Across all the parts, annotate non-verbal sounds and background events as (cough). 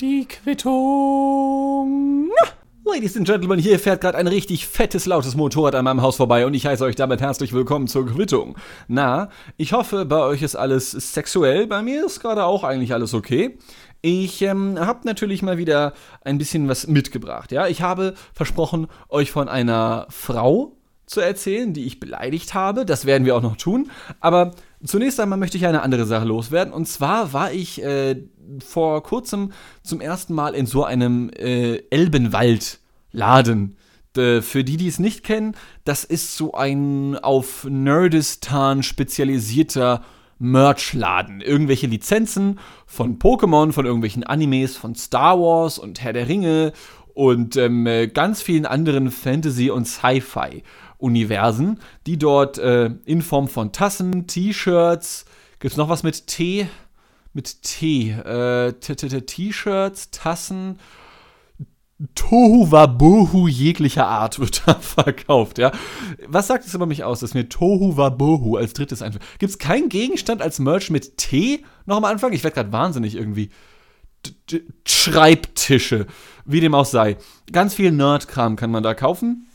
Die Quittung. Ladies and Gentlemen, hier fährt gerade ein richtig fettes, lautes Motorrad an meinem Haus vorbei und ich heiße euch damit herzlich willkommen zur Quittung. Na, ich hoffe, bei euch ist alles sexuell, bei mir ist gerade auch eigentlich alles okay. Ich ähm, habe natürlich mal wieder ein bisschen was mitgebracht. Ja, ich habe versprochen, euch von einer Frau zu erzählen, die ich beleidigt habe. Das werden wir auch noch tun. Aber zunächst einmal möchte ich eine andere Sache loswerden. Und zwar war ich äh, vor kurzem zum ersten Mal in so einem äh, Elbenwald-Laden. Für die, die es nicht kennen, das ist so ein auf Nerdistan spezialisierter Merchladen. Irgendwelche Lizenzen von Pokémon, von irgendwelchen Animes, von Star Wars und Herr der Ringe und ähm, äh, ganz vielen anderen Fantasy- und Sci-Fi-Universen, die dort äh, in Form von Tassen, T-Shirts, gibt es noch was mit T? Mit T. Äh, T-Shirts, Tassen Tohu Wabohu jeglicher Art wird (laughs) da verkauft, ja. Was sagt es über mich aus, dass mir Tohu Wabohu als drittes einfällt? Gibt es keinen Gegenstand als Merch mit T noch am Anfang? Ich werde gerade wahnsinnig irgendwie. Schreibtische, wie dem auch sei. Ganz viel Nerdkram kann man da kaufen.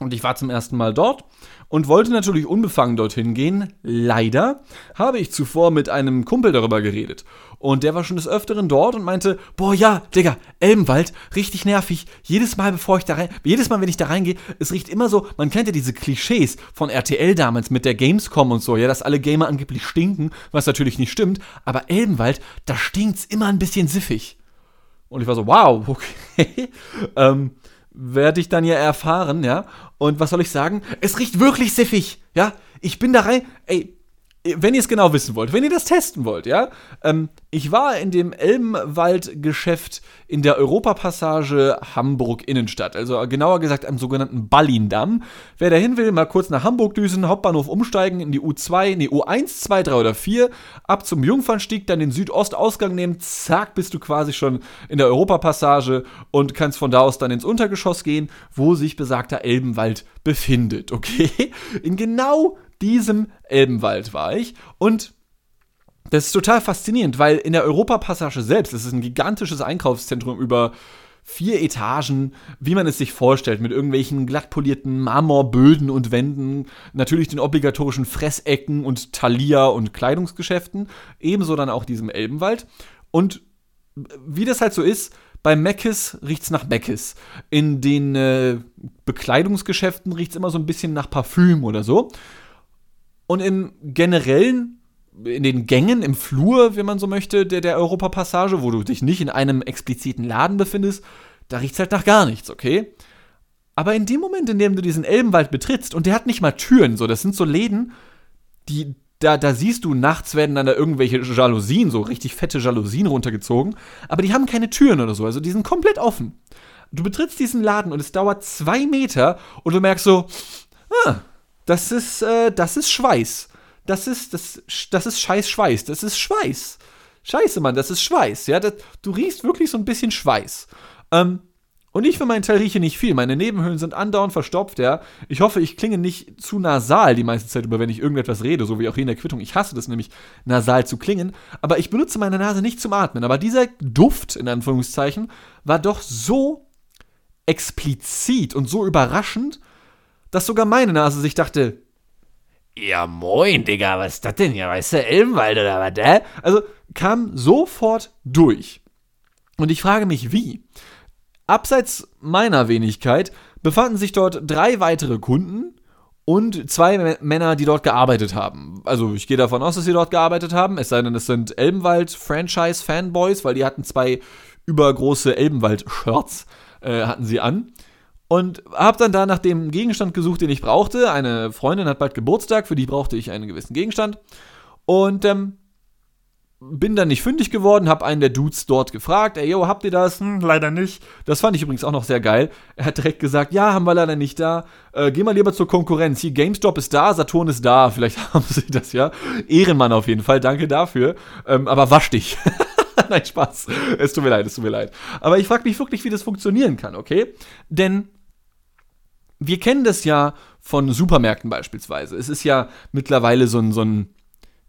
Und ich war zum ersten Mal dort und wollte natürlich unbefangen dorthin gehen. Leider habe ich zuvor mit einem Kumpel darüber geredet. Und der war schon des Öfteren dort und meinte, boah ja, Digga, Elbenwald, richtig nervig. Jedes Mal, bevor ich da rein, jedes Mal, wenn ich da reingehe, es riecht immer so, man kennt ja diese Klischees von RTL damals mit der Gamescom und so, ja, dass alle Gamer angeblich stinken, was natürlich nicht stimmt. Aber Elbenwald, da stinkt's immer ein bisschen siffig. Und ich war so, wow, (laughs) okay. ähm, werde ich dann ja erfahren, ja. Und was soll ich sagen? Es riecht wirklich siffig, ja. Ich bin da rein, ey, wenn ihr es genau wissen wollt, wenn ihr das testen wollt, ja, ähm, ich war in dem Elbenwald-Geschäft in der Europapassage Hamburg Innenstadt, also genauer gesagt am sogenannten Ballindamm. Wer da hin will, mal kurz nach Hamburg düsen, Hauptbahnhof umsteigen, in die U2, nee, U1, 2, 3 oder 4, ab zum Jungfernstieg, dann den Südostausgang nehmen, zack, bist du quasi schon in der Europapassage und kannst von da aus dann ins Untergeschoss gehen, wo sich besagter Elbenwald befindet, okay? In genau diesem Elbenwald war ich und das ist total faszinierend, weil in der Europapassage selbst, das ist ein gigantisches Einkaufszentrum über vier Etagen, wie man es sich vorstellt, mit irgendwelchen glattpolierten Marmorböden und Wänden, natürlich den obligatorischen Fressecken und Thalia und Kleidungsgeschäften, ebenso dann auch diesem Elbenwald. Und wie das halt so ist, bei Meckes riecht's nach Meckes. In den äh, Bekleidungsgeschäften riecht's immer so ein bisschen nach Parfüm oder so. Und im generellen, in den Gängen, im Flur, wenn man so möchte, der, der Europapassage, wo du dich nicht in einem expliziten Laden befindest, da riecht es halt nach gar nichts, okay? Aber in dem Moment, in dem du diesen Elbenwald betrittst, und der hat nicht mal Türen, so, das sind so Läden, die, da, da siehst du, nachts werden dann da irgendwelche Jalousien, so richtig fette Jalousien runtergezogen, aber die haben keine Türen oder so, also die sind komplett offen. Du betrittst diesen Laden und es dauert zwei Meter und du merkst so, ah, das ist, äh, das ist Schweiß. Das ist, das, das ist scheiß Schweiß. Das ist Schweiß. Scheiße, Mann, das ist Schweiß. Ja, das, du riechst wirklich so ein bisschen Schweiß. Ähm, und ich für meinen Teil rieche nicht viel. Meine Nebenhöhlen sind andauernd verstopft, ja. Ich hoffe, ich klinge nicht zu nasal die meiste Zeit über, wenn ich irgendetwas rede, so wie auch hier in der Quittung. Ich hasse das nämlich, nasal zu klingen. Aber ich benutze meine Nase nicht zum Atmen. Aber dieser Duft, in Anführungszeichen, war doch so explizit und so überraschend, dass sogar meine Nase sich dachte, ja moin, Digga, was ist das denn hier? Weißt du, Elbenwald oder was, äh? Also kam sofort durch. Und ich frage mich, wie? Abseits meiner Wenigkeit befanden sich dort drei weitere Kunden und zwei Männer, die dort gearbeitet haben. Also ich gehe davon aus, dass sie dort gearbeitet haben, es sei denn, es sind Elbenwald-Franchise-Fanboys, weil die hatten zwei übergroße Elbenwald-Shirts, äh, hatten sie an. Und habe dann da nach dem Gegenstand gesucht, den ich brauchte. Eine Freundin hat bald Geburtstag, für die brauchte ich einen gewissen Gegenstand. Und ähm, bin dann nicht fündig geworden, habe einen der Dudes dort gefragt, ey, yo, habt ihr das? Hm, leider nicht. Das fand ich übrigens auch noch sehr geil. Er hat direkt gesagt, ja, haben wir leider nicht da. Äh, geh mal lieber zur Konkurrenz. Hier, GameStop ist da, Saturn ist da. Vielleicht (laughs) haben sie das ja. Ehrenmann auf jeden Fall, danke dafür. Ähm, aber wasch dich. (laughs) Nein, Spaß. Es tut mir leid, es tut mir leid. Aber ich frage mich wirklich, wie das funktionieren kann, okay? Denn wir kennen das ja von Supermärkten beispielsweise. Es ist ja mittlerweile so ein, so ein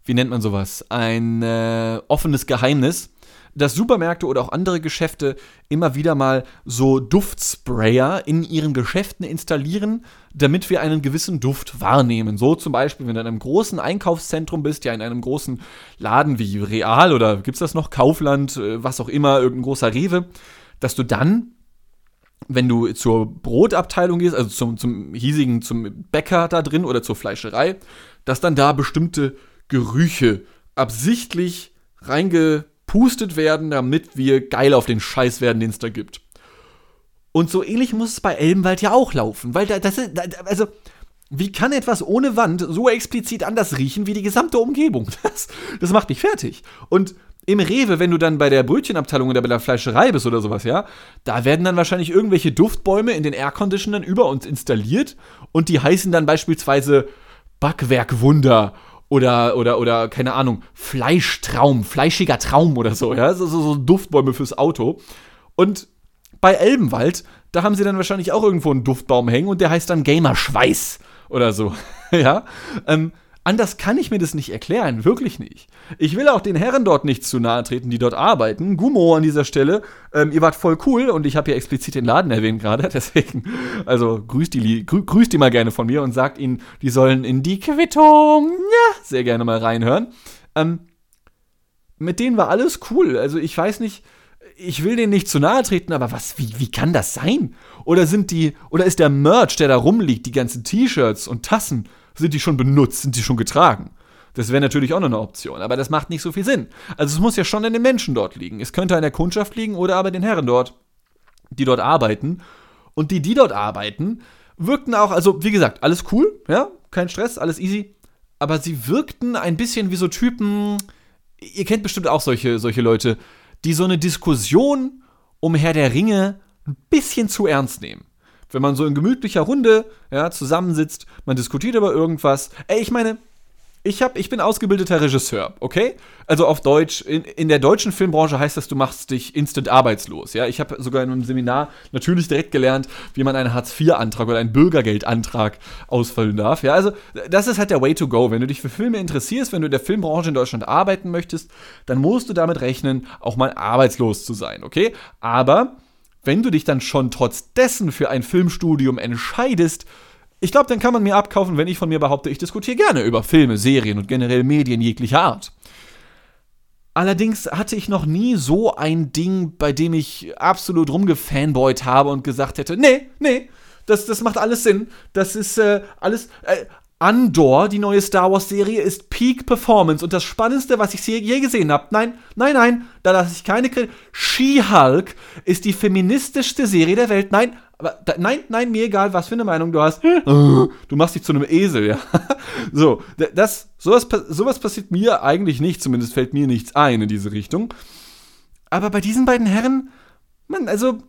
wie nennt man sowas? Ein äh, offenes Geheimnis, dass Supermärkte oder auch andere Geschäfte immer wieder mal so Duftsprayer in ihren Geschäften installieren, damit wir einen gewissen Duft wahrnehmen. So zum Beispiel, wenn du in einem großen Einkaufszentrum bist, ja in einem großen Laden wie Real oder gibt's das noch, Kaufland, äh, was auch immer, irgendein großer Rewe, dass du dann wenn du zur Brotabteilung gehst, also zum, zum hiesigen, zum Bäcker da drin oder zur Fleischerei, dass dann da bestimmte Gerüche absichtlich reingepustet werden, damit wir geil auf den Scheiß werden, den es da gibt. Und so ähnlich muss es bei Elbenwald ja auch laufen, weil da, das ist, also, wie kann etwas ohne Wand so explizit anders riechen wie die gesamte Umgebung? (laughs) Das, das macht mich fertig. Und im Rewe, wenn du dann bei der Brötchenabteilung oder bei der Fleischerei bist oder sowas, ja, da werden dann wahrscheinlich irgendwelche Duftbäume in den Airconditionern über uns installiert und die heißen dann beispielsweise Backwerkwunder oder, oder, oder, keine Ahnung, Fleischtraum, fleischiger Traum oder so, ja, so, so, so Duftbäume fürs Auto. Und bei Elbenwald, da haben sie dann wahrscheinlich auch irgendwo einen Duftbaum hängen und der heißt dann Gamerschweiß oder so, (laughs) ja. Ähm, Anders kann ich mir das nicht erklären, wirklich nicht. Ich will auch den Herren dort nicht zu nahe treten, die dort arbeiten. Gummo an dieser Stelle, ähm, ihr wart voll cool und ich habe ja explizit den Laden erwähnt gerade, (laughs) deswegen, also grüßt die, grü grüßt die mal gerne von mir und sagt ihnen, die sollen in die Quittung, ja, sehr gerne mal reinhören. Ähm, mit denen war alles cool, also ich weiß nicht, ich will denen nicht zu nahe treten, aber was, wie, wie kann das sein? Oder sind die, oder ist der Merch, der da rumliegt, die ganzen T-Shirts und Tassen, sind die schon benutzt, sind die schon getragen? Das wäre natürlich auch noch eine Option, aber das macht nicht so viel Sinn. Also es muss ja schon an den Menschen dort liegen. Es könnte an der Kundschaft liegen oder aber den Herren dort, die dort arbeiten. Und die, die dort arbeiten, wirkten auch, also wie gesagt, alles cool, ja, kein Stress, alles easy. Aber sie wirkten ein bisschen wie so Typen, ihr kennt bestimmt auch solche, solche Leute, die so eine Diskussion um Herr der Ringe ein bisschen zu ernst nehmen wenn man so in gemütlicher Runde ja, zusammensitzt, man diskutiert über irgendwas. Ey, ich meine, ich, hab, ich bin ausgebildeter Regisseur, okay? Also auf Deutsch, in, in der deutschen Filmbranche heißt das, du machst dich instant arbeitslos, ja? Ich habe sogar in einem Seminar natürlich direkt gelernt, wie man einen Hartz-IV-Antrag oder einen Bürgergeldantrag ausfüllen darf, ja? Also das ist halt der Way to go. Wenn du dich für Filme interessierst, wenn du in der Filmbranche in Deutschland arbeiten möchtest, dann musst du damit rechnen, auch mal arbeitslos zu sein, okay? Aber wenn du dich dann schon trotz dessen für ein Filmstudium entscheidest, ich glaube, dann kann man mir abkaufen, wenn ich von mir behaupte, ich diskutiere gerne über Filme, Serien und generell Medien jeglicher Art. Allerdings hatte ich noch nie so ein Ding, bei dem ich absolut rumgefanboyt habe und gesagt hätte, nee, nee, das, das macht alles Sinn. Das ist äh, alles, äh, Andor, die neue Star Wars-Serie, ist Peak Performance und das Spannendste, was ich je gesehen habe. Nein, nein, nein, da lasse ich keine Kritik. She-Hulk ist die feministischste Serie der Welt. Nein, da, nein, nein, mir egal, was für eine Meinung du hast. (laughs) Du machst dich zu einem Esel, ja. (laughs) So, das, sowas, sowas passiert mir eigentlich nicht, zumindest fällt mir nichts ein in diese Richtung. Aber bei diesen beiden Herren, man, also,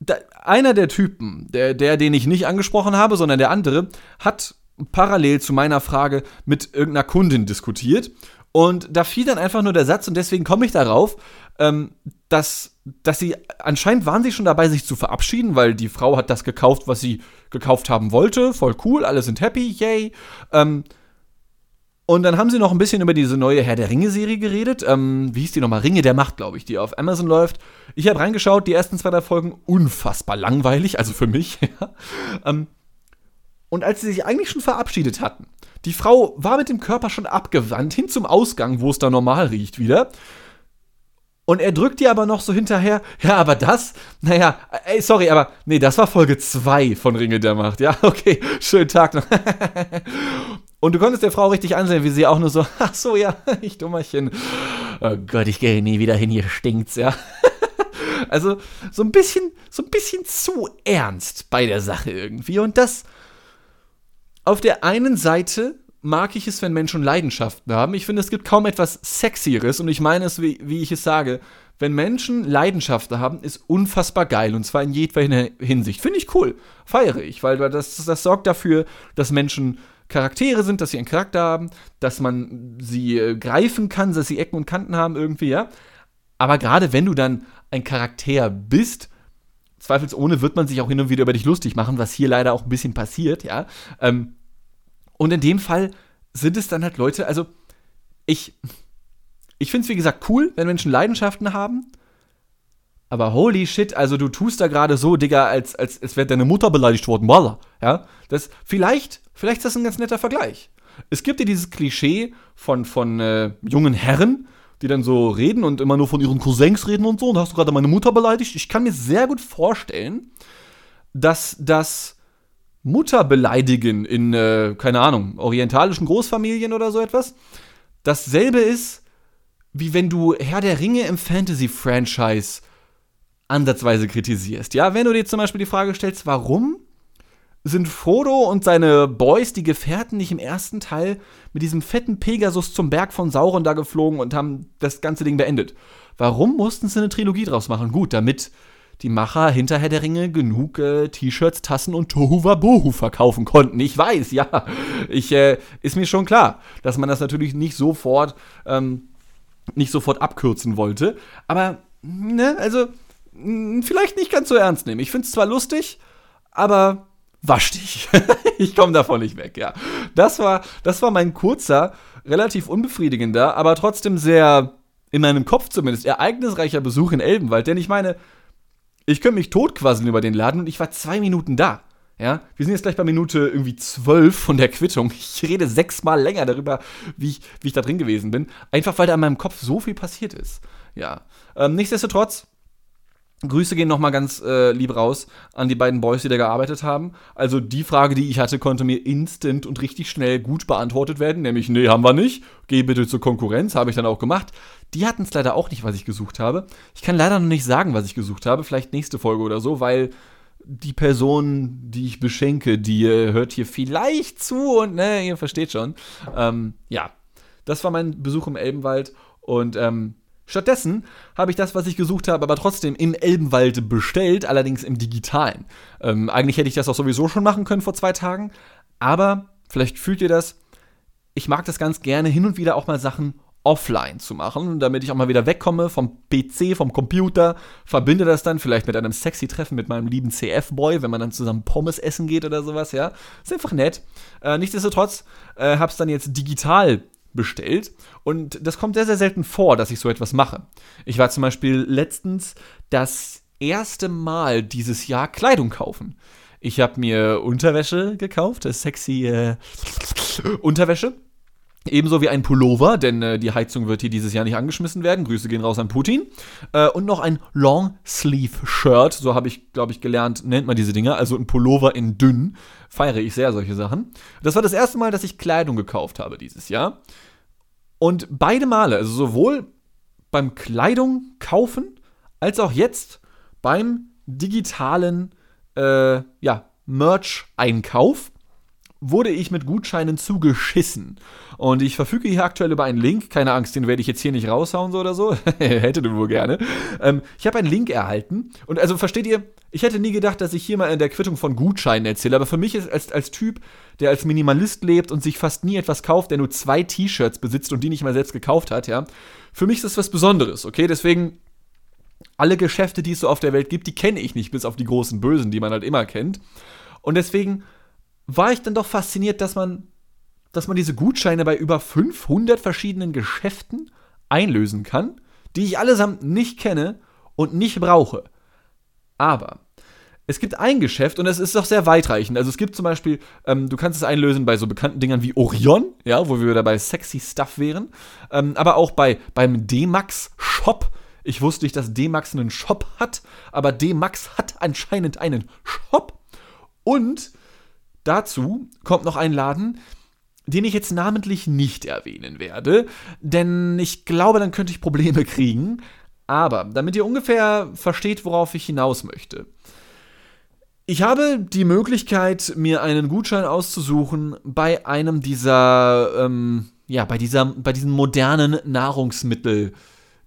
da, einer der Typen, der, der, den ich nicht angesprochen habe, sondern der andere, hat parallel zu meiner Frage mit irgendeiner Kundin diskutiert. Und da fiel dann einfach nur der Satz, und deswegen komme ich darauf, ähm, dass, dass sie, anscheinend waren sie schon dabei, sich zu verabschieden, weil die Frau hat das gekauft, was sie gekauft haben wollte. Voll cool, alle sind happy, yay. Ähm, und dann haben sie noch ein bisschen über diese neue Herr der Ringe-Serie geredet. Ähm, wie hieß die nochmal? Ringe der Macht, glaube ich, die auf Amazon läuft. Ich habe reingeschaut, die ersten zwei, drei Folgen unfassbar langweilig, also für mich. (laughs) Ähm, und als sie sich eigentlich schon verabschiedet hatten, die Frau war mit dem Körper schon abgewandt hin zum Ausgang, wo es da normal riecht wieder. Und er drückt ihr aber noch so hinterher, ja, aber das, naja, ey, sorry, aber nee, das war Folge 2 von Ringe der Macht. Ja, (laughs) okay, schönen Tag noch. (laughs) Und du konntest der Frau richtig ansehen, wie sie auch nur so, (laughs) ach so, ja, ich Dummerchen. Oh Gott, ich gehe nie wieder hin, hier stinkt's, ja. Also, so ein bisschen, so ein bisschen zu ernst bei der Sache irgendwie. Und das, auf der einen Seite mag ich es, wenn Menschen Leidenschaften haben. Ich finde, es gibt kaum etwas Sexieres und ich meine es, wie, wie ich es sage. Wenn Menschen Leidenschaften haben, ist unfassbar geil und zwar in jedweder Hinsicht. Finde ich cool. Feiere ich, weil das, das sorgt dafür, dass Menschen Charaktere sind, dass sie einen Charakter haben, dass man sie äh, greifen kann, dass sie Ecken und Kanten haben irgendwie, ja. Aber gerade wenn du dann ein Charakter bist, zweifelsohne wird man sich auch hin und wieder über dich lustig machen, was hier leider auch ein bisschen passiert, ja. Ähm, und in dem Fall sind es dann halt Leute, also ich, ich finde es, wie gesagt, cool, wenn Menschen Leidenschaften haben. Aber holy shit, also du tust da gerade so, Digga, als, als, als wäre deine Mutter beleidigt worden. Voila. Ja, das, vielleicht, vielleicht ist das ein ganz netter Vergleich. Es gibt ja dieses Klischee von, von äh, jungen Herren, die dann so reden und immer nur von ihren Cousins reden und so. Und hast du gerade meine Mutter beleidigt? Ich kann mir sehr gut vorstellen, dass das Mutterbeleidigen in, äh, keine Ahnung, orientalischen Großfamilien oder so etwas, dasselbe ist, wie wenn du Herr der Ringe im Fantasy-Franchise ansatzweise kritisierst. Ja, wenn du dir zum Beispiel die Frage stellst, warum sind Frodo und seine Boys, die Gefährten, nicht im ersten Teil mit diesem fetten Pegasus zum Berg von Sauron da geflogen und haben das ganze Ding beendet? Warum mussten sie eine Trilogie draus machen? Gut, damit die Macher hinter Herr der Ringe genug äh, T-Shirts, Tassen und Tohuwabohu verkaufen konnten. Ich weiß, ja. Ich, äh, ist mir schon klar, dass man das natürlich nicht sofort, ähm, nicht sofort abkürzen wollte. Aber, ne, also, vielleicht nicht ganz so ernst nehmen. Ich finde es zwar lustig, aber wasch dich. (laughs) ich komme davon nicht weg, ja. Das war, das war mein kurzer, relativ unbefriedigender, aber trotzdem sehr, in meinem Kopf zumindest, ereignisreicher Besuch in Elbenwald. Denn ich meine, ich könnte mich totquasseln über den Laden und ich war zwei Minuten da. Ja, wir sind jetzt gleich bei Minute irgendwie zwölf von der Quittung. Ich rede sechsmal länger darüber, wie ich, wie ich da drin gewesen bin. Einfach weil da in meinem Kopf so viel passiert ist. Ja. Ähm, nichtsdestotrotz, Grüße gehen nochmal ganz äh, lieb raus an die beiden Boys, die da gearbeitet haben. Also die Frage, die ich hatte, konnte mir instant und richtig schnell gut beantwortet werden, nämlich, nee, haben wir nicht. Geh bitte zur Konkurrenz, habe ich dann auch gemacht. Die hatten es leider auch nicht, was ich gesucht habe. Ich kann leider noch nicht sagen, was ich gesucht habe, vielleicht nächste Folge oder so, weil die Person, die ich beschenke, die äh, hört hier vielleicht zu und ne, ihr versteht schon. Ähm, ja, das war mein Besuch im Elbenwald und ähm, Stattdessen habe ich das, was ich gesucht habe, aber trotzdem im Elbenwald bestellt, allerdings im digitalen. Ähm, eigentlich hätte ich das auch sowieso schon machen können vor zwei Tagen, aber vielleicht fühlt ihr das. Ich mag das ganz gerne, hin und wieder auch mal Sachen offline zu machen, damit ich auch mal wieder wegkomme vom PC, vom Computer, verbinde das dann vielleicht mit einem sexy Treffen mit meinem lieben CF-Boy, wenn man dann zusammen Pommes essen geht oder sowas, ja. Ist einfach nett. Äh, nichtsdestotrotz äh, es dann jetzt digital bestellt. Und das kommt sehr, sehr selten vor, dass ich so etwas mache. Ich war zum Beispiel letztens das erste Mal dieses Jahr Kleidung kaufen. Ich habe mir Unterwäsche gekauft, sexy äh, Unterwäsche. Ebenso wie ein Pullover, denn äh, die Heizung wird hier dieses Jahr nicht angeschmissen werden. Grüße gehen raus an Putin. Äh, und noch ein Long-Sleeve-Shirt, so habe ich, glaube ich, gelernt, nennt man diese Dinger. Also ein Pullover in dünn. Feiere ich sehr solche Sachen. Das war das erste Mal, dass ich Kleidung gekauft habe dieses Jahr. Und beide Male, also sowohl beim Kleidung kaufen, als auch jetzt beim digitalen äh, ja, Merch-Einkauf, wurde ich mit Gutscheinen zugeschissen. Und ich verfüge hier aktuell über einen Link. Keine Angst, den werde ich jetzt hier nicht raushauen so oder so. (laughs) Hätte du wohl gerne. Ähm, ich habe einen Link erhalten. Und also versteht ihr, ich hätte nie gedacht, dass ich hier mal in der Quittung von Gutscheinen erzähle. Aber für mich ist als, als Typ, der als Minimalist lebt und sich fast nie etwas kauft, der nur zwei T-Shirts besitzt und die nicht mal selbst gekauft hat, ja. Für mich ist das was Besonderes, okay? Deswegen alle Geschäfte, die es so auf der Welt gibt, die kenne ich nicht, bis auf die großen Bösen, die man halt immer kennt. Und deswegen war ich dann doch fasziniert, dass man, dass man diese Gutscheine bei über 500 verschiedenen Geschäften einlösen kann, die ich allesamt nicht kenne und nicht brauche. Aber es gibt ein Geschäft und es ist auch sehr weitreichend. Also es gibt zum Beispiel, ähm, du kannst es einlösen bei so bekannten Dingern wie Orion, ja, wo wir da bei sexy Stuff wären, ähm, aber auch bei beim D-Max Shop. Ich wusste nicht, dass D-Max einen Shop hat, aber D-Max hat anscheinend einen Shop. Und Dazu kommt noch ein Laden, den ich jetzt namentlich nicht erwähnen werde, denn ich glaube, dann könnte ich Probleme kriegen. Aber damit ihr ungefähr versteht, worauf ich hinaus möchte. Ich habe die Möglichkeit, mir einen Gutschein auszusuchen bei einem dieser, ähm, ja, bei dieser, bei diesen modernen Nahrungsmittel.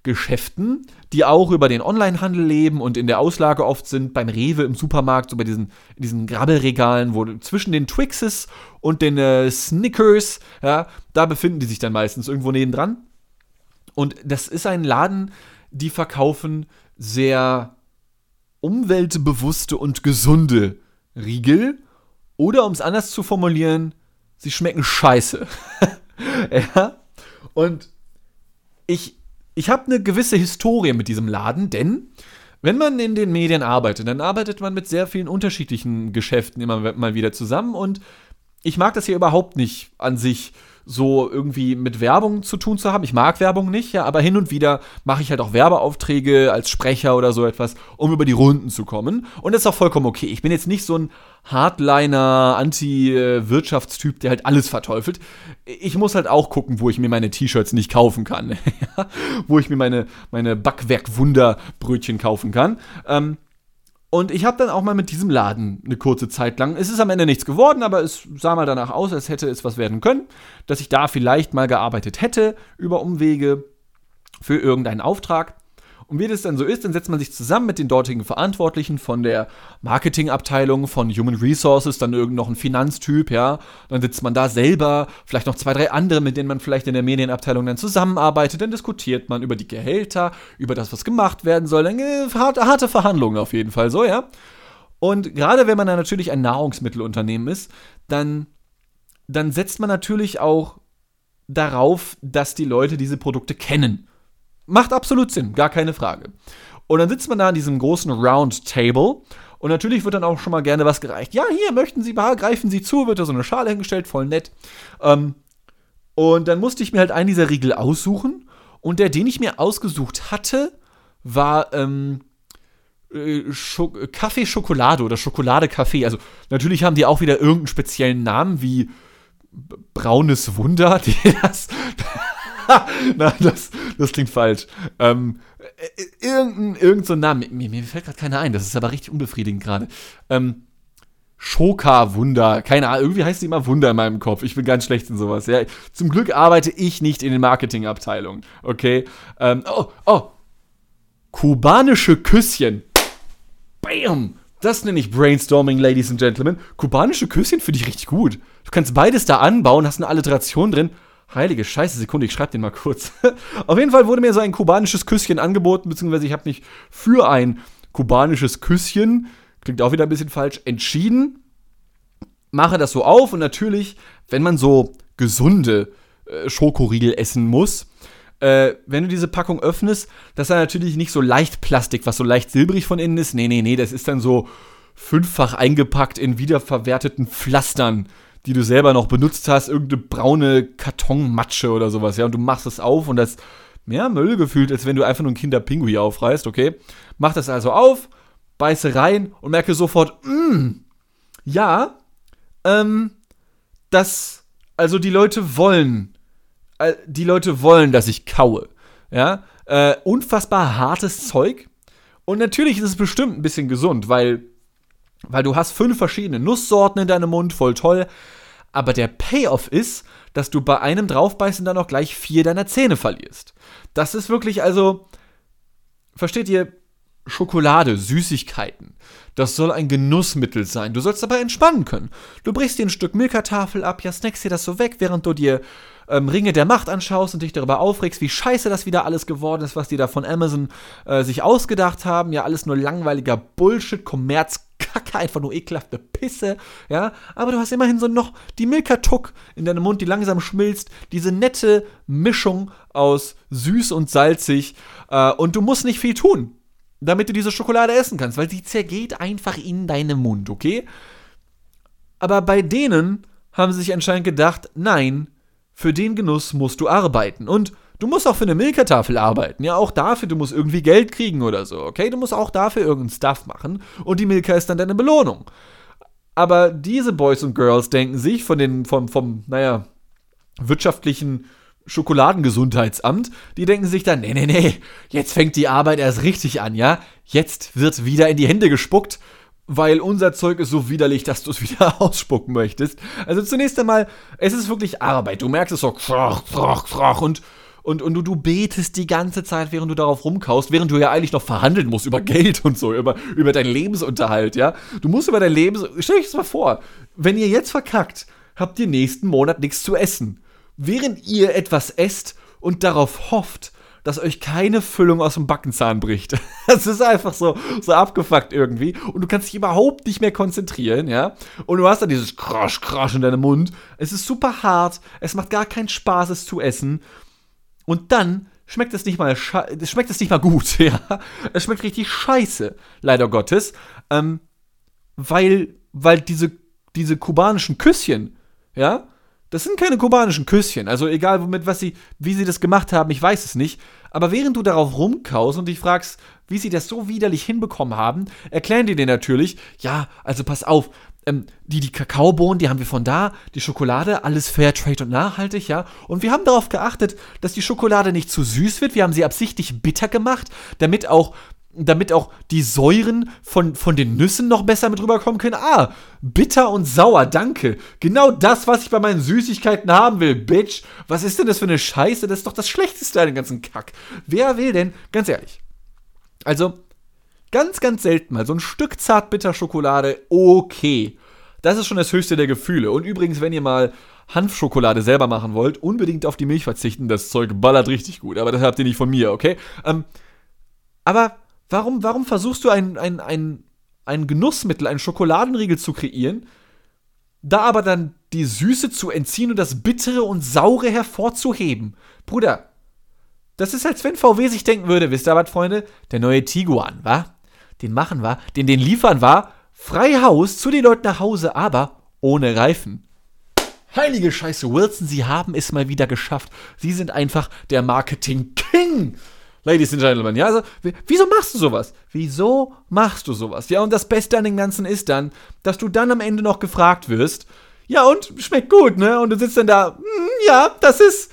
Geschäften, die auch über den Onlinehandel leben und in der Auslage oft sind, beim Rewe im Supermarkt, so bei diesen, diesen Grabbelregalen, wo zwischen den Twixes und den äh, Snickers, ja, da befinden die sich dann meistens irgendwo nebendran. Und das ist ein Laden, die verkaufen sehr umweltbewusste und gesunde Riegel. Oder um es anders zu formulieren, sie schmecken scheiße. (laughs) ja. Und ich, ich habe eine gewisse Historie mit diesem Laden, denn wenn man in den Medien arbeitet, dann arbeitet man mit sehr vielen unterschiedlichen Geschäften immer mal wieder zusammen und ich mag das hier überhaupt nicht an sich so irgendwie mit Werbung zu tun zu haben. Ich mag Werbung nicht, ja, aber hin und wieder mache ich halt auch Werbeaufträge als Sprecher oder so etwas, um über die Runden zu kommen. Und das ist auch vollkommen okay. Ich bin jetzt nicht so ein Hardliner, Anti-Wirtschaftstyp, der halt alles verteufelt. Ich muss halt auch gucken, wo ich mir meine T-Shirts nicht kaufen kann. (laughs) wo ich mir meine, meine Backwerk-Wunderbrötchen kaufen kann. Ähm, und ich habe dann auch mal mit diesem Laden eine kurze Zeit lang, es ist am Ende nichts geworden, aber es sah mal danach aus, als hätte es was werden können, dass ich da vielleicht mal gearbeitet hätte über Umwege für irgendeinen Auftrag. Und wie das dann so ist, dann setzt man sich zusammen mit den dortigen Verantwortlichen von der Marketingabteilung, von Human Resources, dann irgend noch ein Finanztyp, ja. Dann sitzt man da selber, vielleicht noch zwei, drei andere, mit denen man vielleicht in der Medienabteilung dann zusammenarbeitet. Dann diskutiert man über die Gehälter, über das, was gemacht werden soll. Dann äh, harte, harte Verhandlungen auf jeden Fall, so, ja. Und gerade wenn man dann natürlich ein Nahrungsmittelunternehmen ist, dann, dann setzt man natürlich auch darauf, dass die Leute diese Produkte kennen. Macht absolut Sinn, gar keine Frage. Und dann sitzt man da an diesem großen Round Table und natürlich wird dann auch schon mal gerne was gereicht. Ja, hier möchten Sie mal, greifen Sie zu, wird da so eine Schale hingestellt, voll nett. Ähm, und dann musste ich mir halt einen dieser Riegel aussuchen. Und der, den ich mir ausgesucht hatte, war ähm, äh, Kaffee Schokolade oder Schokolade Kaffee. Also natürlich haben die auch wieder irgendeinen speziellen Namen wie braunes Wunder. (laughs) Das, (laughs) Nein, das, das klingt falsch. Ähm, äh, irgendein, irgendein so Name. Mir, mir fällt gerade keiner ein. Das ist aber richtig unbefriedigend gerade. Ähm, Schoka-Wunder. Keine Ahnung, irgendwie heißt sie immer Wunder in meinem Kopf. Ich bin ganz schlecht in sowas. Ja. Zum Glück arbeite ich nicht in den Marketingabteilungen. Okay. Ähm, oh, oh. Kubanische Küsschen. Bam! Das nenne ich Brainstorming, Ladies and Gentlemen. Kubanische Küsschen finde ich richtig gut. Du kannst beides da anbauen, hast eine Alliteration drin. Heilige Scheiße, Sekunde, ich schreibe den mal kurz. (laughs) Auf jeden Fall wurde mir so ein kubanisches Küsschen angeboten, beziehungsweise ich habe mich für ein kubanisches Küsschen, klingt auch wieder ein bisschen falsch, entschieden. Mache das so auf und natürlich, wenn man so gesunde äh, Schokoriegel essen muss, äh, wenn du diese Packung öffnest, das ist dann natürlich nicht so leicht Plastik, was so leicht silbrig von innen ist. Nee, nee, nee, das ist dann so fünffach eingepackt in wiederverwerteten Pflastern die du selber noch benutzt hast, irgendeine braune Kartonmatsche oder sowas, ja, und du machst es auf und das mehr Müll gefühlt, als wenn du einfach nur ein Kinderpinguin aufreißt, okay? Mach das also auf, beiße rein und merke sofort, mh, ja, ähm, das, also die Leute wollen, äh, die Leute wollen, dass ich kaue, ja, äh, unfassbar hartes Zeug und natürlich ist es bestimmt ein bisschen gesund, weil weil du hast fünf verschiedene Nusssorten in deinem Mund, voll toll. Aber der Payoff ist, dass du bei einem draufbeißen dann auch gleich vier deiner Zähne verlierst. Das ist wirklich also, versteht ihr, Schokolade, Süßigkeiten. Das soll ein Genussmittel sein. Du sollst dabei entspannen können. Du brichst dir ein Stück Milka-Tafel ab, ja, snackst dir das so weg, während du dir ähm, Ringe der Macht anschaust und dich darüber aufregst, wie scheiße das wieder alles geworden ist, was die da von Amazon äh, sich ausgedacht haben. Ja, alles nur langweiliger Bullshit, Kommerz, Kacke, einfach nur ekelhafte Pisse, ja. Aber du hast immerhin so noch die Milka-Tuck in deinem Mund, die langsam schmilzt, diese nette Mischung aus süß und salzig äh, und du musst nicht viel tun, damit du diese Schokolade essen kannst, weil sie zergeht einfach in deinem Mund, okay? Aber bei denen haben sie sich anscheinend gedacht, nein, für den Genuss musst du arbeiten. Und du musst auch für eine Milka-Tafel arbeiten. Ja, auch dafür, du musst irgendwie Geld kriegen oder so, okay? Du musst auch dafür irgendeinen Stuff machen. Und die Milka ist dann deine Belohnung. Aber diese Boys und Girls denken sich von den, vom, vom, naja, wirtschaftlichen Schokoladengesundheitsamt, die denken sich dann, nee, nee, nee, jetzt fängt die Arbeit erst richtig an, ja? Jetzt wird wieder in die Hände gespuckt weil unser Zeug ist so widerlich, dass du es (laughs) wieder ausspucken möchtest. Also zunächst einmal, es ist wirklich Arbeit. Du merkst es so, krach, krach, krach, und, und, und du, du betest die ganze Zeit, während du darauf rumkaust, während du ja eigentlich noch verhandeln musst über Geld und so, über, über deinen Lebensunterhalt, ja. Du musst über dein Leben, stell dich das mal vor, wenn ihr jetzt verkackt, habt ihr nächsten Monat nichts zu essen. Während ihr etwas esst und darauf hofft, dass euch keine Füllung aus dem Backenzahn bricht. (laughs) Das ist einfach so, so abgefuckt irgendwie. Und du kannst dich überhaupt nicht mehr konzentrieren, ja. Und du hast dann dieses Krasch, Krasch in deinem Mund. Es ist super hart. Es macht gar keinen Spaß, es zu essen. Und dann schmeckt es nicht mal, schmeckt es nicht mal gut, (laughs) ja. Es schmeckt richtig scheiße, leider Gottes. Ähm, weil, weil diese, diese kubanischen Küsschen, ja, das sind keine kubanischen Küsschen. Also egal, womit, was sie, wie sie das gemacht haben, ich weiß es nicht. Aber während du darauf rumkaust und dich fragst, wie sie das so widerlich hinbekommen haben, erklären die dir natürlich, ja, also pass auf, ähm, die, die Kakaobohnen, die haben wir von da, die Schokolade, alles Fairtrade und nachhaltig, ja. Und wir haben darauf geachtet, dass die Schokolade nicht zu süß wird. Wir haben sie absichtlich bitter gemacht, damit auch damit auch die Säuren von, von den Nüssen noch besser mit rüberkommen können. Ah, bitter und sauer, danke. Genau das, was ich bei meinen Süßigkeiten haben will, Bitch. Was ist denn das für eine Scheiße? Das ist doch das Schlechteste an dem ganzen Kack. Wer will denn, ganz ehrlich. Also, ganz, ganz selten mal so ein Stück Zartbitterschokolade, okay. Das ist schon das höchste der Gefühle. Und übrigens, wenn ihr mal Hanfschokolade selber machen wollt, unbedingt auf die Milch verzichten. Das Zeug ballert richtig gut. Aber das habt ihr nicht von mir, okay? Ähm, aber Warum, warum versuchst du ein, ein, ein, ein Genussmittel, einen Schokoladenriegel zu kreieren, da aber dann die Süße zu entziehen und das Bittere und Saure hervorzuheben? Bruder, das ist, als wenn VW sich denken würde, wisst ihr was, Freunde? Der neue Tiguan, wa? Den machen wir, den, den liefern wir, frei Haus zu den Leuten nach Hause, aber ohne Reifen. Heilige Scheiße, Wilson, Sie haben es mal wieder geschafft. Sie sind einfach der Marketing King. Ladies and Gentlemen, ja, also, wieso machst du sowas? Wieso machst du sowas? Ja, und das Beste an dem Ganzen ist dann, dass du dann am Ende noch gefragt wirst, ja, und schmeckt gut, ne? Und du sitzt dann da, mm, ja, das ist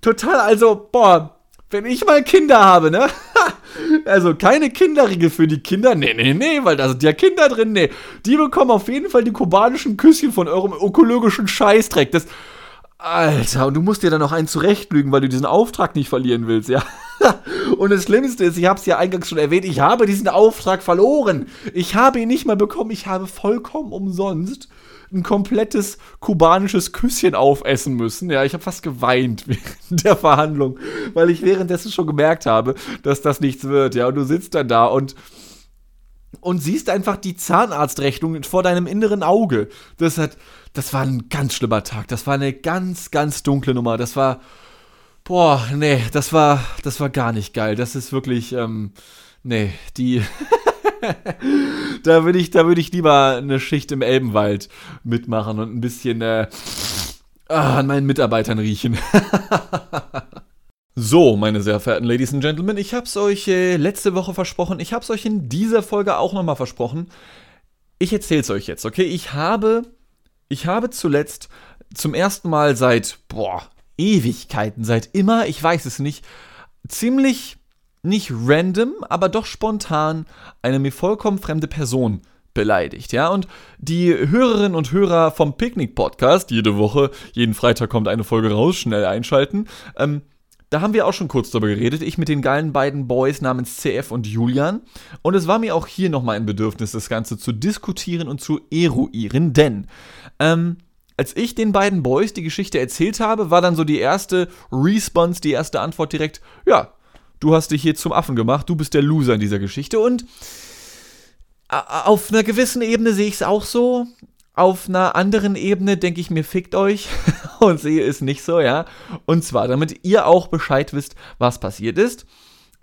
total, also, boah, wenn ich mal Kinder habe, ne? (laughs) also keine Kinderriegel für die Kinder. Nee, nee, nee, weil da sind ja Kinder drin. Nee, die bekommen auf jeden Fall die kubanischen Küsschen von eurem ökologischen Scheißdreck. Das, Alter, und du musst dir dann noch einen zurechtlügen, weil du diesen Auftrag nicht verlieren willst, ja? (laughs) und das Schlimmste ist, ich habe es ja eingangs schon erwähnt, ich habe diesen Auftrag verloren. Ich habe ihn nicht mal bekommen, ich habe vollkommen umsonst ein komplettes kubanisches Küsschen aufessen müssen. Ja, ich habe fast geweint (laughs) während der Verhandlung, weil ich währenddessen schon gemerkt habe, dass das nichts wird, ja, und du sitzt dann da und und siehst einfach die Zahnarztrechnung vor deinem inneren Auge. Das hat, das war ein ganz schlimmer Tag. Das war eine ganz, ganz dunkle Nummer. Das war, boah, nee, das war, das war gar nicht geil. Das ist wirklich, ähm, nee, die, (laughs) da würde ich, da ich lieber eine Schicht im Elbenwald mitmachen und ein bisschen, äh, ah, an meinen Mitarbeitern riechen. (laughs) So, meine sehr verehrten Ladies and Gentlemen, ich hab's euch äh, letzte Woche versprochen, ich hab's euch in dieser Folge auch nochmal versprochen. Ich erzähl's euch jetzt, okay? Ich habe, ich habe zuletzt zum ersten Mal seit, boah, Ewigkeiten, seit immer, ich weiß es nicht, ziemlich nicht random, aber doch spontan eine mir vollkommen fremde Person beleidigt, ja. Und die Hörerinnen und Hörer vom Picknick-Podcast, jede Woche, jeden Freitag kommt eine Folge raus, schnell einschalten, ähm, da haben wir auch schon kurz darüber geredet. Ich mit den geilen beiden Boys namens CF und Julian. Und es war mir auch hier nochmal ein Bedürfnis, das Ganze zu diskutieren und zu eruieren. Denn, ähm, als ich den beiden Boys die Geschichte erzählt habe, war dann so die erste Response, die erste Antwort direkt, ja, du hast dich hier zum Affen gemacht, du bist der Loser in dieser Geschichte. Und auf einer gewissen Ebene sehe ich es auch so. Auf einer anderen Ebene denke ich mir, fickt euch (laughs) und sehe es nicht so, ja. Und zwar, damit ihr auch Bescheid wisst, was passiert ist.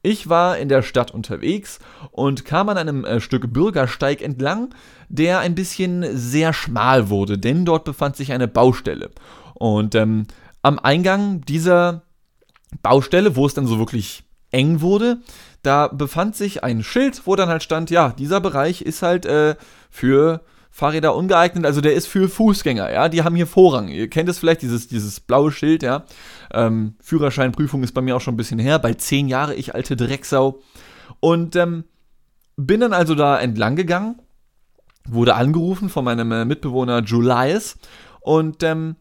Ich war in der Stadt unterwegs und kam an einem äh, Stück Bürgersteig entlang, der ein bisschen sehr schmal wurde, denn dort befand sich eine Baustelle. Und ähm, am Eingang dieser Baustelle, wo es dann so wirklich eng wurde, da befand sich ein Schild, wo dann halt stand, ja, dieser Bereich ist halt äh, für Fahrräder ungeeignet, also der ist für Fußgänger, ja, die haben hier Vorrang. Ihr kennt es vielleicht, dieses, dieses blaue Schild, ja. Ähm, Führerscheinprüfung ist bei mir auch schon ein bisschen her, bei zehn Jahre, ich alte Drecksau. Und ähm, bin dann also da entlang gegangen, wurde angerufen von meinem äh, Mitbewohner Julius und ähm,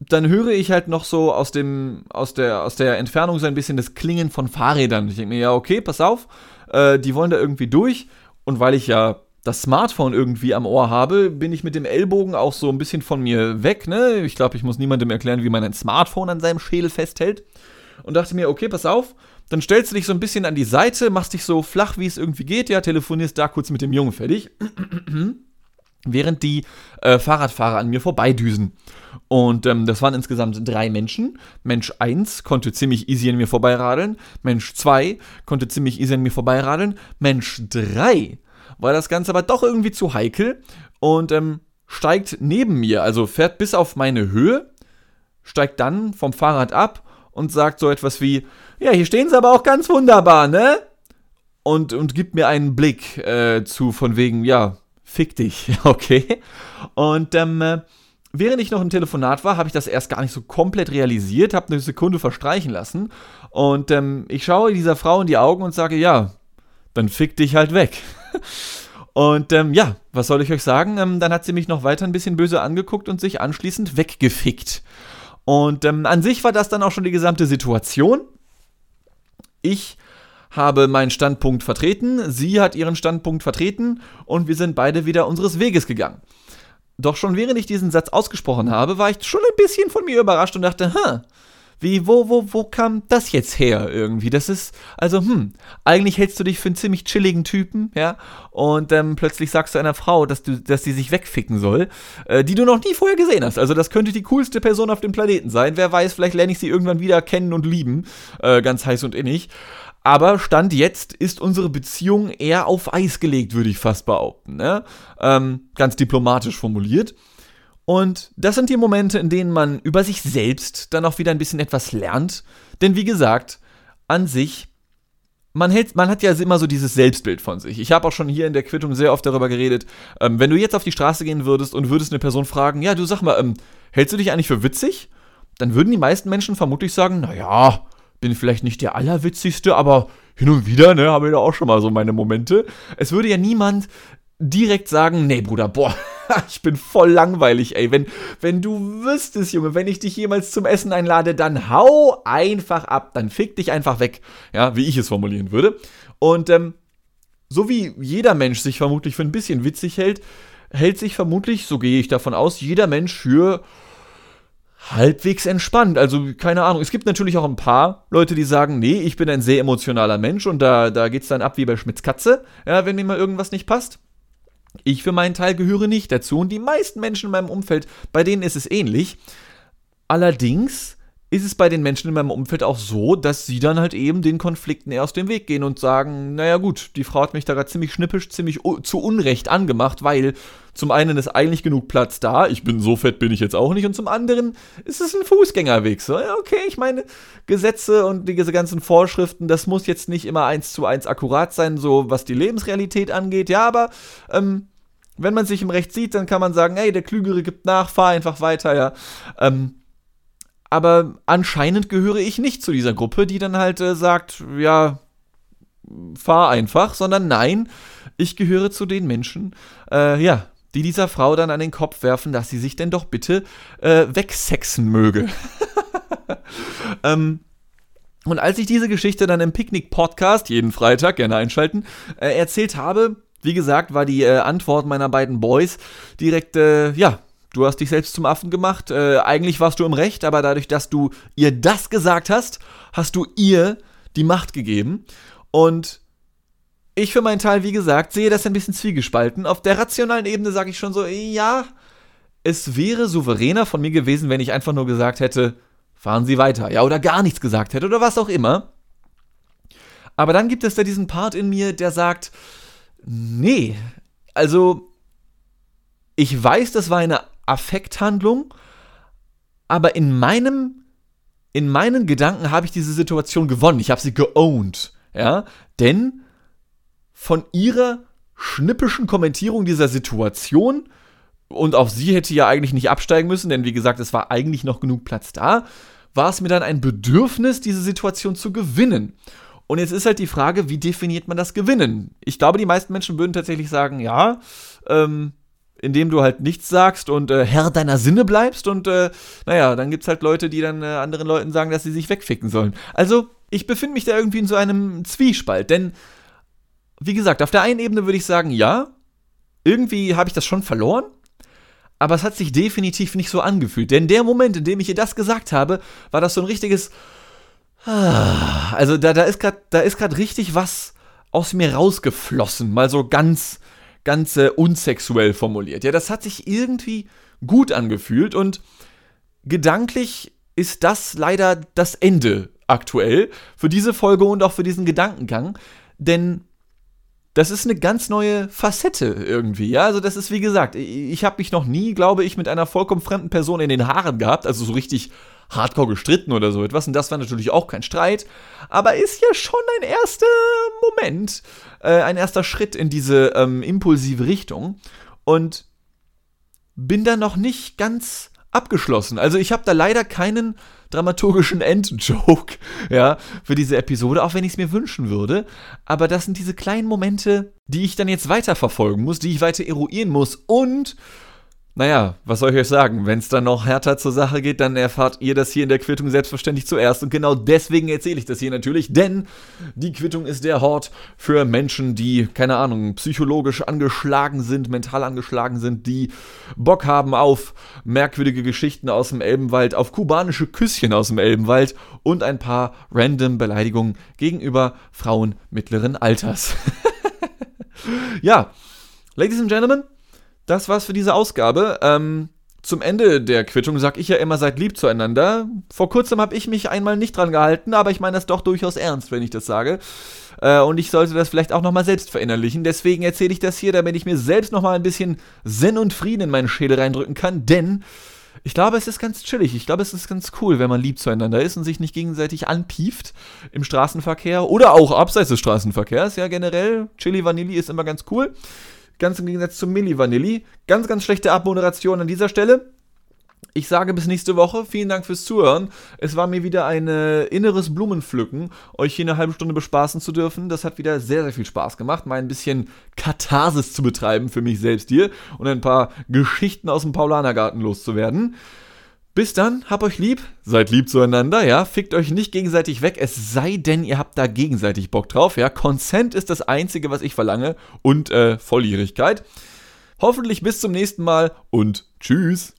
dann höre ich halt noch so aus dem, aus der, aus der Entfernung so ein bisschen das Klingen von Fahrrädern. Ich denke mir, ja, okay, pass auf, äh, die wollen da irgendwie durch. Und weil ich ja das Smartphone irgendwie am Ohr habe, bin ich mit dem Ellbogen auch so ein bisschen von mir weg. Ne? Ich glaube, ich muss niemandem erklären, wie man ein Smartphone an seinem Schädel festhält. Und dachte mir, okay, pass auf, dann stellst du dich so ein bisschen an die Seite, machst dich so flach, wie es irgendwie geht, ja, telefonierst da kurz mit dem Jungen fertig. (clears throat) während die äh, Fahrradfahrer an mir vorbeidüsen. Und ähm, das waren insgesamt drei Menschen. Mensch 1 konnte ziemlich easy an mir vorbeiradeln. Mensch 2 konnte ziemlich easy an mir vorbeiradeln. Mensch 3 war das Ganze aber doch irgendwie zu heikel und ähm, steigt neben mir, also fährt bis auf meine Höhe, steigt dann vom Fahrrad ab und sagt so etwas wie, ja, hier stehen sie aber auch ganz wunderbar, ne? Und, und gibt mir einen Blick äh, zu von wegen, ja, fick dich, (laughs) okay? Und ähm, äh, während ich noch im Telefonat war, habe ich das erst gar nicht so komplett realisiert, habe eine Sekunde verstreichen lassen und ähm, ich schaue dieser Frau in die Augen und sage, ja, dann fick dich halt weg. (laughs) Und ähm, ja, was soll ich euch sagen? Ähm, dann hat sie mich noch weiter ein bisschen böse angeguckt und sich anschließend weggefickt. Und ähm, an sich war das dann auch schon die gesamte Situation. Ich habe meinen Standpunkt vertreten, sie hat ihren Standpunkt vertreten und wir sind beide wieder unseres Weges gegangen. Doch schon während ich diesen Satz ausgesprochen habe, war ich schon ein bisschen von mir überrascht und dachte, hm, wie, wo, wo, wo kam das jetzt her irgendwie? Das ist, also, hm, eigentlich hältst du dich für einen ziemlich chilligen Typen, ja, und ähm, plötzlich sagst du einer Frau, dass du, dass sie sich wegficken soll, äh, die du noch nie vorher gesehen hast. Also, das könnte die coolste Person auf dem Planeten sein. Wer weiß, vielleicht lerne ich sie irgendwann wieder kennen und lieben, äh, ganz heiß und innig. Aber Stand jetzt ist unsere Beziehung eher auf Eis gelegt, würde ich fast behaupten. Ne? Ähm, ganz diplomatisch formuliert. Und das sind die Momente, in denen man über sich selbst dann auch wieder ein bisschen etwas lernt. Denn wie gesagt, an sich, man, hält, man hat ja immer so dieses Selbstbild von sich. Ich habe auch schon hier in der Quittung sehr oft darüber geredet. Ähm, wenn du jetzt auf die Straße gehen würdest und würdest eine Person fragen, ja, du sag mal, ähm, hältst du dich eigentlich für witzig? Dann würden die meisten Menschen vermutlich sagen, naja, bin vielleicht nicht der Allerwitzigste, aber hin und wieder, ne, habe ich da auch schon mal so meine Momente. Es würde ja niemand direkt sagen, nee, Bruder, boah, (laughs) ich bin voll langweilig, ey. Wenn, wenn du wüsstest, Junge, wenn ich dich jemals zum Essen einlade, dann hau einfach ab, dann fick dich einfach weg. Ja, wie ich es formulieren würde. Und ähm, so wie jeder Mensch sich vermutlich für ein bisschen witzig hält, hält sich vermutlich, so gehe ich davon aus, jeder Mensch für halbwegs entspannt. Also, keine Ahnung. Es gibt natürlich auch ein paar Leute, die sagen, nee, ich bin ein sehr emotionaler Mensch und da, da es dann ab wie bei Schmitz Katze, ja, wenn mir mal irgendwas nicht passt. Ich für meinen Teil gehöre nicht dazu und die meisten Menschen in meinem Umfeld, bei denen ist es ähnlich. Allerdings ist es bei den Menschen in meinem Umfeld auch so, dass sie dann halt eben den Konflikten eher aus dem Weg gehen und sagen, naja gut, die Frau hat mich da gerade ziemlich schnippisch, ziemlich zu Unrecht angemacht, weil zum einen ist eigentlich genug Platz da, ich bin so fett bin ich jetzt auch nicht, und zum anderen ist es ein Fußgängerweg. So, ja, okay, ich meine, Gesetze und diese ganzen Vorschriften, das muss jetzt nicht immer eins zu eins akkurat sein, so was die Lebensrealität angeht, ja, aber ähm, wenn man sich im Recht sieht, dann kann man sagen, hey, der Klügere gibt nach, fahr einfach weiter, ja. Ähm, aber anscheinend gehöre ich nicht zu dieser Gruppe, die dann halt äh, sagt, ja, fahr einfach, sondern nein, ich gehöre zu den Menschen, äh, ja, die dieser Frau dann an den Kopf werfen, dass sie sich denn doch bitte äh, wegsexen möge. (laughs) ähm, und als ich diese Geschichte dann im Picknick-Podcast, jeden Freitag, gerne einschalten, äh, erzählt habe, wie gesagt, war die äh, Antwort meiner beiden Boys direkt, äh, ja, Du hast dich selbst zum Affen gemacht. Äh, eigentlich warst du im Recht, aber dadurch, dass du ihr das gesagt hast, hast du ihr die Macht gegeben. Und ich für meinen Teil, wie gesagt, sehe das ein bisschen zwiegespalten. Auf der rationalen Ebene sage ich schon so, ja, es wäre souveräner von mir gewesen, wenn ich einfach nur gesagt hätte, fahren Sie weiter, ja, oder gar nichts gesagt hätte oder was auch immer. Aber dann gibt es da diesen Part in mir, der sagt, nee, also ich weiß, das war eine Affekthandlung, aber in meinem, in meinen Gedanken habe ich diese Situation gewonnen. Ich habe sie geowned, ja, denn von ihrer schnippischen Kommentierung dieser Situation und auch sie hätte ja eigentlich nicht absteigen müssen, denn wie gesagt, es war eigentlich noch genug Platz da, war es mir dann ein Bedürfnis, diese Situation zu gewinnen. Und jetzt ist halt die Frage, wie definiert man das Gewinnen? Ich glaube, die meisten Menschen würden tatsächlich sagen, ja, ähm, indem du halt nichts sagst und äh, Herr deiner Sinne bleibst und äh, naja, dann gibt's halt Leute, die dann äh, anderen Leuten sagen, dass sie sich wegficken sollen. Also, ich befinde mich da irgendwie in so einem Zwiespalt, denn wie gesagt, auf der einen Ebene würde ich sagen, ja, irgendwie habe ich das schon verloren, aber es hat sich definitiv nicht so angefühlt, denn der Moment, in dem ich ihr das gesagt habe, war das so ein richtiges also da, da ist gerade richtig was aus mir rausgeflossen, mal so ganz ganz äh, unsexuell formuliert. Ja, das hat sich irgendwie gut angefühlt und gedanklich ist das leider das Ende aktuell für diese Folge und auch für diesen Gedankengang, denn das ist eine ganz neue Facette irgendwie. Ja, also das ist wie gesagt, ich habe mich noch nie, glaube ich, mit einer vollkommen fremden Person in den Haaren gehabt, also so richtig hardcore gestritten oder so etwas. Und das war natürlich auch kein Streit, aber ist ja schon ein erster Moment, äh, ein erster Schritt in diese ähm, impulsive Richtung. Und bin da noch nicht ganz abgeschlossen. Also ich habe da leider keinen dramaturgischen (laughs) Endjoke, ja, für diese Episode, auch wenn ich es mir wünschen würde. Aber das sind diese kleinen Momente, die ich dann jetzt weiterverfolgen muss, die ich weiter eruieren muss und naja, was soll ich euch sagen? Wenn es dann noch härter zur Sache geht, dann erfahrt ihr das hier in der Quittung selbstverständlich zuerst. Und genau deswegen erzähle ich das hier natürlich, denn die Quittung ist der Hort für Menschen, die, keine Ahnung, psychologisch angeschlagen sind, mental angeschlagen sind, die Bock haben auf merkwürdige Geschichten aus dem Elbenwald, auf kubanische Küsschen aus dem Elbenwald und ein paar random Beleidigungen gegenüber Frauen mittleren Alters. (laughs) ja, Ladies and Gentlemen, das war's für diese Ausgabe. Ähm, zum Ende der Quittung sag ich ja immer, seid lieb zueinander. Vor kurzem habe ich mich einmal nicht dran gehalten, aber ich meine das doch durchaus ernst, wenn ich das sage. Äh, und ich sollte das vielleicht auch nochmal selbst verinnerlichen. Deswegen erzähle ich das hier, damit ich mir selbst nochmal ein bisschen Sinn und Frieden in meinen Schädel reindrücken kann. Denn ich glaube, es ist ganz chillig. Ich glaube, es ist ganz cool, wenn man lieb zueinander ist und sich nicht gegenseitig anpieft im Straßenverkehr oder auch abseits des Straßenverkehrs. Ja, generell, Chili Vanilli ist immer ganz cool. Ganz im Gegensatz zu Milli Vanilli. Ganz, ganz schlechte Abmoderation an dieser Stelle. Ich sage bis nächste Woche. Vielen Dank fürs Zuhören. Es war mir wieder ein äh, inneres Blumenpflücken, euch hier eine halbe Stunde bespaßen zu dürfen. Das hat wieder sehr, sehr viel Spaß gemacht, mal ein bisschen Katharsis zu betreiben für mich selbst hier und ein paar Geschichten aus dem Paulanergarten loszuwerden. Bis dann, habt euch lieb, seid lieb zueinander, ja, fickt euch nicht gegenseitig weg, es sei denn, ihr habt da gegenseitig Bock drauf, ja. Consent ist das Einzige, was ich verlange und äh, Volljährigkeit. Hoffentlich bis zum nächsten Mal und tschüss.